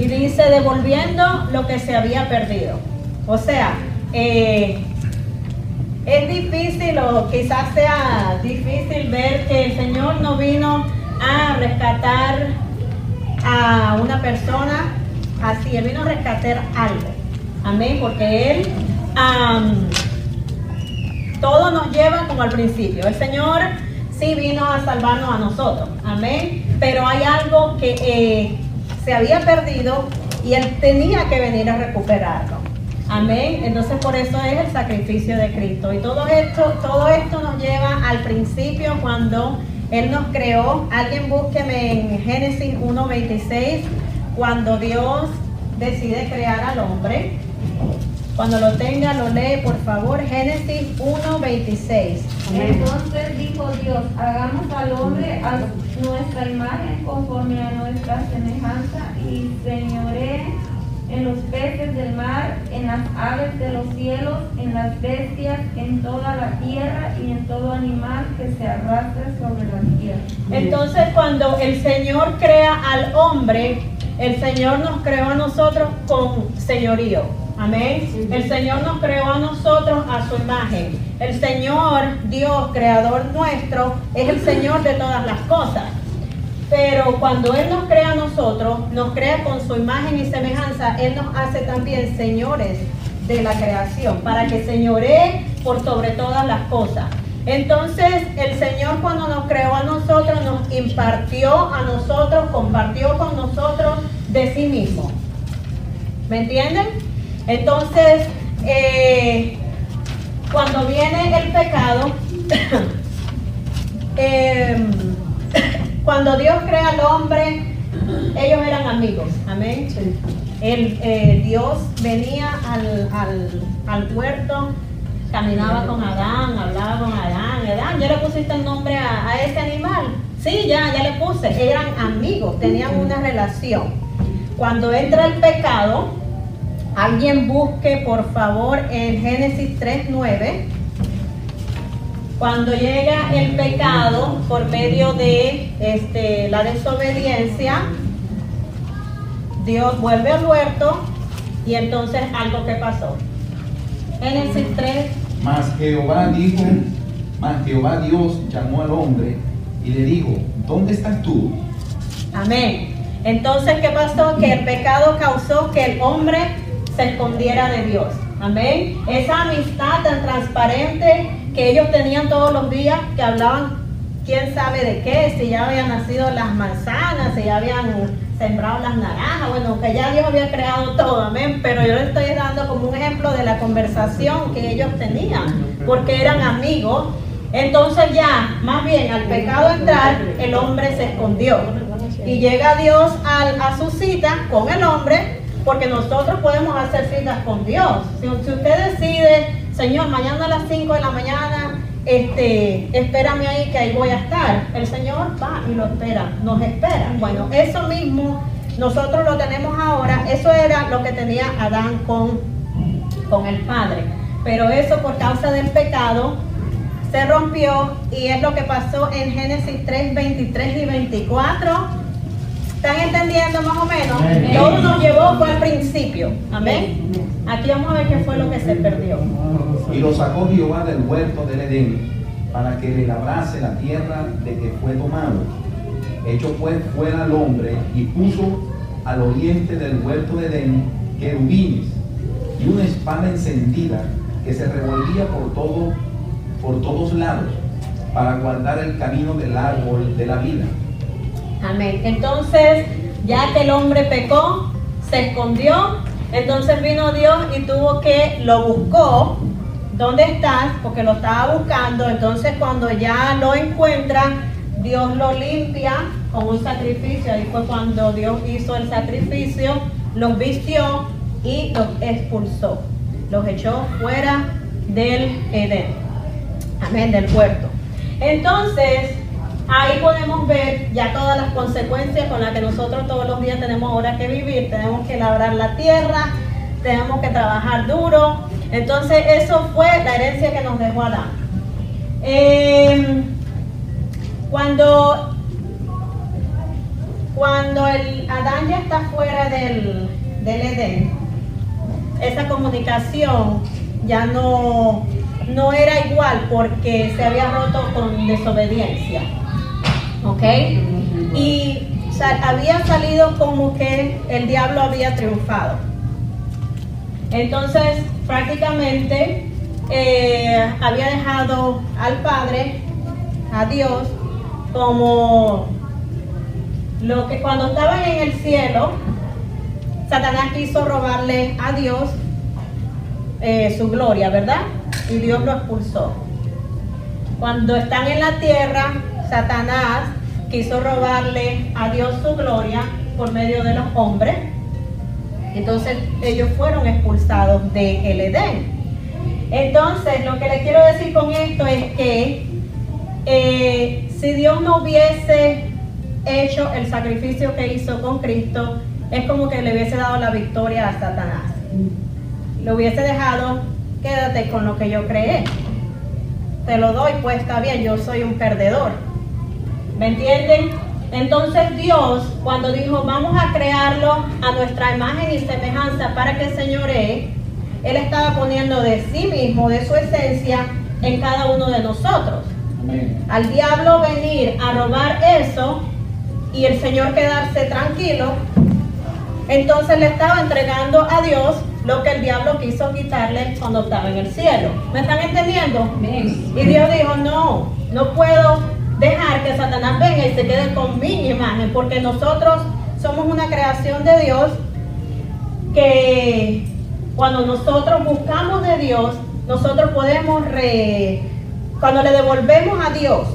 y dice devolviendo lo que se había perdido. O sea, eh, es difícil o quizás sea difícil ver que el Señor no vino a rescatar a una persona así, Él vino a rescatar algo. Amén, porque Él todo nos lleva como al principio. El Señor sí vino a salvarnos a nosotros. Amén. Pero hay algo que eh, se había perdido y Él tenía que venir a recuperarlo. Amén. Entonces por eso es el sacrificio de Cristo. Y todo esto, todo esto nos lleva al principio cuando Él nos creó. Alguien búsqueme en Génesis 1.26, cuando Dios decide crear al hombre. Cuando lo tenga, lo lee, por favor, Génesis 1.26. Entonces dijo Dios, hagamos al hombre a nuestra imagen conforme a nuestra semejanza y señoré en los peces del mar, en las aves de los cielos, en las bestias, en toda la tierra y en todo animal que se arrastre sobre la tierra. Entonces cuando el Señor crea al hombre, el Señor nos creó a nosotros con señorío. Amén. El Señor nos creó a nosotros a su imagen. El Señor, Dios, creador nuestro, es el Señor de todas las cosas. Pero cuando Él nos crea a nosotros, nos crea con su imagen y semejanza, Él nos hace también señores de la creación, para que señoree por sobre todas las cosas. Entonces el Señor cuando nos creó a nosotros, nos impartió a nosotros, compartió con nosotros de sí mismo. ¿Me entienden? Entonces, eh, cuando viene el pecado, em, cuando Dios crea al hombre, ellos eran amigos, amén. El, eh, Dios venía al, huerto, caminaba con Adán, hablaba con Adán. Adán, ¿ya le pusiste el nombre a, a ese animal? Sí, ya, ya le puse. Eran amigos, tenían una relación. Cuando entra el pecado, Alguien busque por favor en Génesis 3.9. Cuando llega el pecado por medio de este, la desobediencia, Dios vuelve al huerto y entonces algo que pasó. Génesis 3. Mas Jehová dijo, mas Jehová Dios llamó al hombre y le dijo, ¿dónde estás tú? Amén. Entonces, ¿qué pasó? Que el pecado causó que el hombre se escondiera de Dios. Amén. Esa amistad tan transparente que ellos tenían todos los días, que hablaban quién sabe de qué, si ya habían nacido las manzanas, si ya habían sembrado las naranjas, bueno, que ya Dios había creado todo, amén, pero yo les estoy dando como un ejemplo de la conversación que ellos tenían, porque eran amigos. Entonces ya, más bien, al pecado entrar, el hombre se escondió. Y llega Dios a su cita con el hombre porque nosotros podemos hacer citas con Dios. Si, usted decide, Señor, mañana a las 5 de la mañana, este, espérame ahí que ahí voy a estar. El Señor va y lo espera, nos espera. Bueno, eso mismo nosotros lo tenemos ahora. Eso era lo que tenía Adán con, con el Padre. Pero eso por causa del pecado se rompió y es lo que pasó en Génesis 3, 23 y 24 ¿Están entendiendo más o menos? Todo nos llevó fue al principio. Amén. Aquí vamos a ver qué fue lo que se perdió. Y lo sacó Jehová del huerto del Edén para que le labrase la tierra de que fue tomado. Hecho pues fuera al hombre y puso al oriente del huerto de Edén querubines y una espada encendida que se revolvía por todo por todos lados para guardar el camino del árbol de la vida Amén. Entonces, ya que el hombre pecó, se escondió, entonces vino Dios y tuvo que, lo buscó, ¿dónde estás? Porque lo estaba buscando, entonces cuando ya lo encuentra, Dios lo limpia con un sacrificio, ahí fue cuando Dios hizo el sacrificio, los vistió y los expulsó, los echó fuera del Edén, amén, del puerto. Entonces, ahí podemos ver ya todas las consecuencias con las que nosotros todos los días tenemos ahora que vivir. Tenemos que labrar la tierra, tenemos que trabajar duro. Entonces eso fue la herencia que nos dejó Adán. Em, cuando, cuando el Adán ya está fuera del, del Edén, esa comunicación ya no, no era igual porque se había roto con desobediencia. ¿Ok? Y había salido como que el diablo había triunfado. Entonces, prácticamente eh, había dejado al Padre, a Dios, como lo que cuando estaban en el cielo, Satanás quiso robarle a Dios eh, su gloria, ¿verdad? Y Dios lo expulsó. Cuando están en la tierra, Satanás quiso robarle a Dios su gloria por medio de los hombres. Entonces ellos fueron expulsados de el Edén. Entonces lo que le quiero decir con esto es que eh, si Dios no hubiese hecho el sacrificio que hizo con Cristo, es como que le hubiese dado la victoria a Satanás. Lo hubiese dejado, quédate con lo que yo creé. Te lo doy, pues está bien, yo soy un perdedor. ¿Me entienden? Entonces Dios, cuando dijo, vamos a crearlo a nuestra imagen y semejanza para que señoree, Él estaba poniendo de sí mismo, de su esencia, en cada uno de nosotros. Amén. Al diablo venir a robar eso y el Señor quedarse tranquilo, entonces le estaba entregando a Dios lo que el diablo quiso quitarle cuando estaba en el cielo. ¿Me están entendiendo? Y Dios dijo, no, no puedo dejar que Satanás venga y se quede con mi imagen, porque nosotros somos una creación de Dios que cuando nosotros buscamos de Dios, nosotros podemos, re- cuando le devolvemos a Dios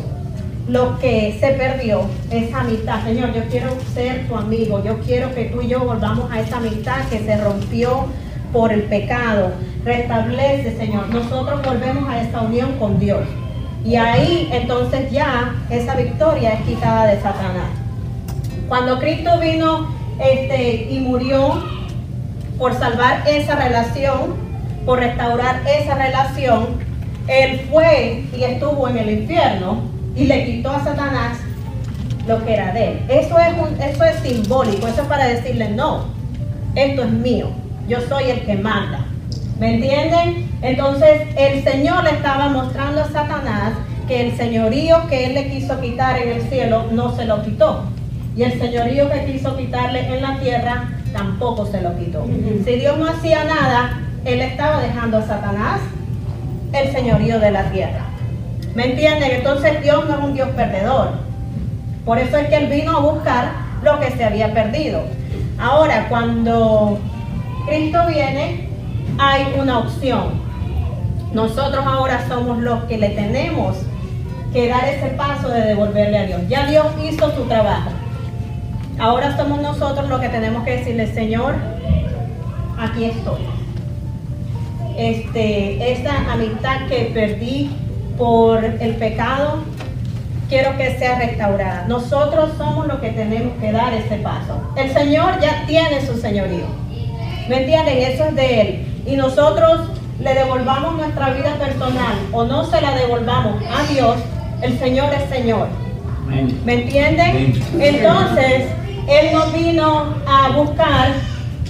lo que se perdió, esa amistad, Señor, yo quiero ser tu amigo, yo quiero que tú y yo volvamos a esa amistad que se rompió por el pecado. Restablece, Señor, nosotros volvemos a esa unión con Dios. Y ahí entonces ya esa victoria es quitada de Satanás. Cuando Cristo vino este, y murió por salvar esa relación, por restaurar esa relación, Él fue y estuvo en el infierno y le quitó a Satanás lo que era de él. Eso es, un- eso es simbólico, eso es para decirle, no, esto es mío, yo soy el que manda. ¿Me entienden? Entonces el Señor le estaba mostrando a Satanás que el señorío que él le quiso quitar en el cielo no se lo quitó. Y el señorío que quiso quitarle en la tierra tampoco se lo quitó. Si Dios no hacía nada, él estaba dejando a Satanás el señorío de la tierra. ¿Me entienden? Entonces Dios no es un Dios perdedor. Por eso es que Él vino a buscar lo que se había perdido. Ahora, cuando Cristo viene, hay una opción. Nosotros ahora somos los que le tenemos que dar ese paso de devolverle a Dios. Ya Dios hizo su trabajo. Ahora somos nosotros los que tenemos que decirle, Señor, aquí estoy. Este, esa amistad que perdí por el pecado, quiero que sea restaurada. Nosotros somos los que tenemos que dar ese paso. El Señor ya tiene su señorío. ¿Me entienden? Eso es de Él. Y nosotros le devolvamos nuestra vida personal o no se la devolvamos a Dios, el Señor es Señor. ¿Me entienden? Entonces, Él no vino a buscar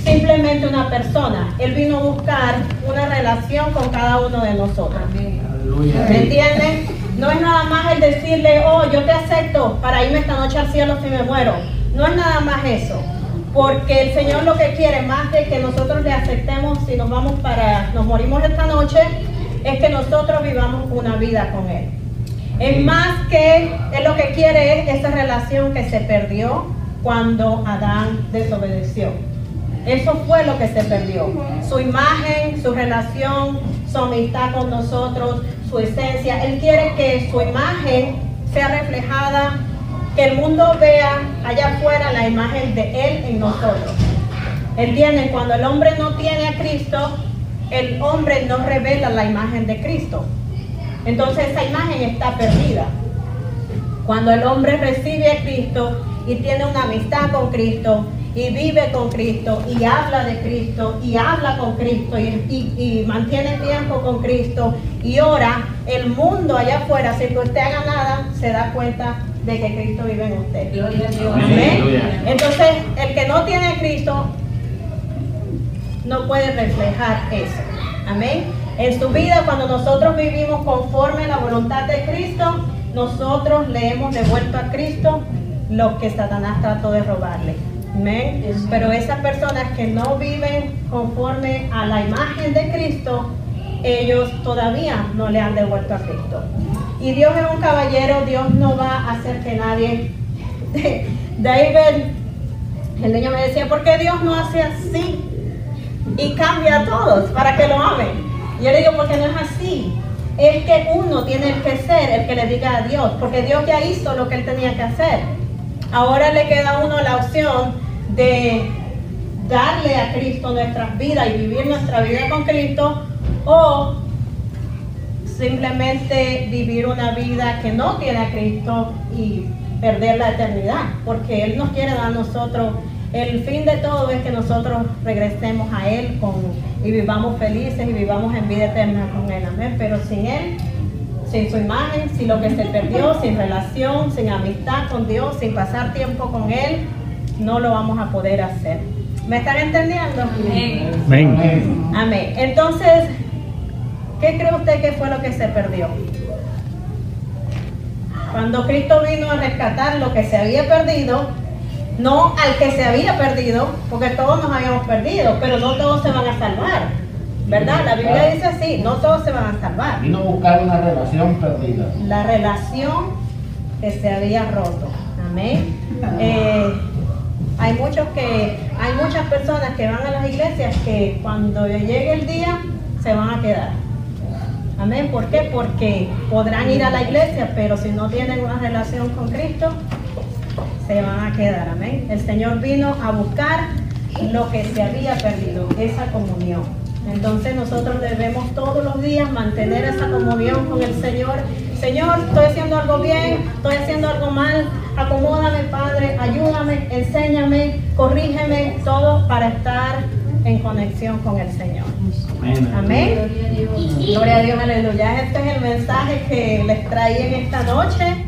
simplemente una persona. Él vino a buscar una relación con cada uno de nosotros. ¿Me entienden? No es nada más el decirle, oh, yo te acepto para irme esta noche al cielo si me muero. No es nada más eso. Porque el Señor lo que quiere, más de que nosotros le aceptemos si nos vamos para, nos morimos esta noche, es que nosotros vivamos una vida con Él. Es más que Él lo que quiere es esa relación que se perdió cuando Adán desobedeció. Eso fue lo que se perdió. Su imagen, su relación, su amistad con nosotros, su esencia. Él quiere que su imagen sea reflejada, que el mundo vea allá afuera la imagen de Él en nosotros. ¿Entienden? Cuando el hombre no tiene a Cristo, el hombre no revela la imagen de Cristo. Entonces esa imagen está perdida. Cuando el hombre recibe a Cristo y tiene una amistad con Cristo y vive con Cristo y habla de Cristo y habla con Cristo y, mantiene tiempo con Cristo y ora, el mundo allá afuera, sin que usted haga nada, se da cuenta de que Cristo vive en usted. Gloria a Dios. Amén. Entonces, el que no tiene a Cristo no puede reflejar eso. Amén. En su vida, cuando nosotros vivimos conforme a la voluntad de Cristo, nosotros le hemos devuelto a Cristo lo que Satanás trató de robarle. Amén. Pero esas personas que no viven conforme a la imagen de Cristo, ellos todavía no le han devuelto a Cristo. Y Dios es un caballero, Dios no va a hacer que nadie... David, el niño me decía, ¿por qué Dios no hace así? y cambia a todos para que lo amen. Y yo le digo, porque no es así. Es que uno tiene que ser el que le diga a Dios, porque Dios ya hizo lo que él tenía que hacer. Ahora le queda a uno la opción de darle a Cristo nuestras vidas y vivir nuestra vida con Cristo o simplemente vivir una vida que no tiene a Cristo y perder la eternidad, porque Él nos quiere dar a nosotros el fin de todo es que nosotros regresemos a Él con, y vivamos felices y vivamos en vida eterna con Él. Amén. Pero sin Él, sin su imagen, sin lo que se perdió, sin relación, sin amistad con Dios, sin pasar tiempo con Él, no lo vamos a poder hacer. ¿Me están entendiendo? Amén. Amén. Entonces, ¿qué cree usted que fue lo que se perdió? Cuando Cristo vino a rescatar lo que se había perdido, no al que se había perdido, porque todos nos habíamos perdido, pero no todos se van a salvar. ¿Verdad? La Biblia dice así, no todos se van a salvar. Vino a buscar una relación perdida. La relación que se había roto. Amén. Eh, hay muchos que, hay muchas personas que van a las iglesias que cuando llegue el día se van a quedar. Amén. ¿Por qué? Porque podrán ir a la iglesia, pero si no tienen una relación con Cristo, se van a quedar. Amén. El Señor vino a buscar lo que se había perdido, esa comunión. Entonces nosotros debemos todos los días mantener esa comunión con el Señor. Señor, estoy haciendo algo bien, estoy haciendo algo mal. Acomódame, Padre, ayúdame, enséñame, corrígeme, todo para estar en conexión con el Señor. Amén. Amén. Gloria a Dios. Gloria a Dios, aleluya. Este es el mensaje que les traí en esta noche.